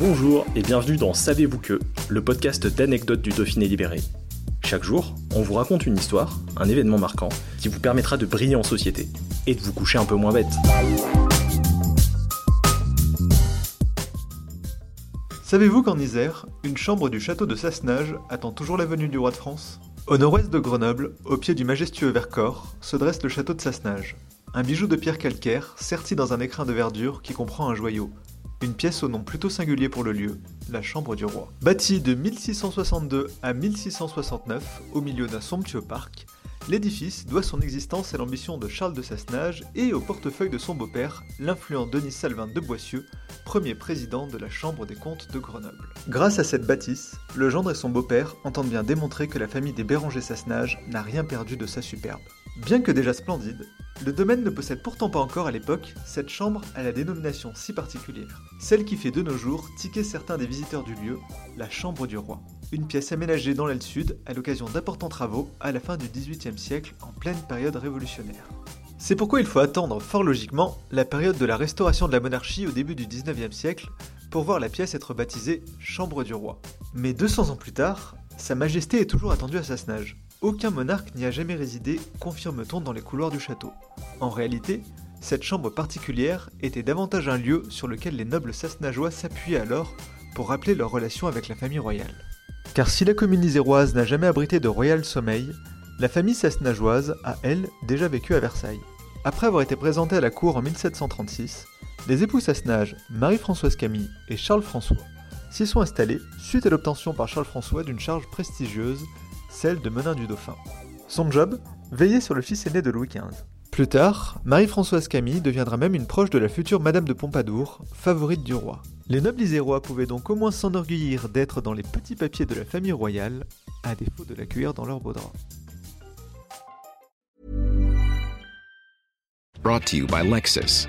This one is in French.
Bonjour et bienvenue dans Savez-vous que, le podcast d'anecdotes du Dauphiné libéré. Chaque jour, on vous raconte une histoire, un événement marquant, qui vous permettra de briller en société et de vous coucher un peu moins bête. Savez-vous qu'en Isère, une chambre du château de Sassenage attend toujours la venue du roi de France? Au nord-ouest de Grenoble, au pied du majestueux Vercors, se dresse le château de Sassenage. Un bijou de pierre calcaire, serti dans un écrin de verdure qui comprend un joyau. Une pièce au nom plutôt singulier pour le lieu, la chambre du roi. Bâtie de 1662 à 1669, au milieu d'un somptueux parc, l'édifice doit son existence à l'ambition de Charles de Sassenage et au portefeuille de son beau-père, l'influent Denis Salvin de Boissieu, premier président de la Chambre des comptes de Grenoble. Grâce à cette bâtisse, le gendre et son beau-père entendent bien démontrer que la famille des Béranger-Sassenage n'a rien perdu de sa superbe. Bien que déjà splendide, le domaine ne possède pourtant pas encore à l'époque cette chambre à la dénomination si particulière, celle qui fait de nos jours tiquer certains des visiteurs du lieu, la chambre du roi. Une pièce aménagée dans l'aile sud à l'occasion d'importants travaux à la fin du XVIIIe siècle en pleine période révolutionnaire. C'est pourquoi il faut attendre fort logiquement la période de la restauration de la monarchie au début du XIXe siècle pour voir la pièce être baptisée Chambre du Roi. Mais 200 ans plus tard, Sa Majesté est toujours attendue à Sassenage. Aucun monarque n'y a jamais résidé, confirme-t-on dans les couloirs du château. En réalité, cette chambre particulière était davantage un lieu sur lequel les nobles sassenageois s'appuyaient alors pour rappeler leur relation avec la famille royale. Car si la commune iséroise n'a jamais abrité de royal sommeil, la famille sassenageoise a, elle, déjà vécu à Versailles. Après avoir été présentée à la cour en 1736, les époux Sassenage, Marie-Françoise Camille et Charles-François, s'y sont installés suite à l'obtention par Charles-François d'une charge prestigieuse, celle de menin du dauphin. Son job Veiller sur le fils aîné de Louis XV. Plus tard, Marie-Françoise Camille deviendra même une proche de la future Madame de Pompadour, favorite du roi. Les nobles isérois pouvaient donc au moins s'enorgueillir d'être dans les petits papiers de la famille royale, à défaut de l'accueillir dans leur beau drap. Brought to you by Lexus.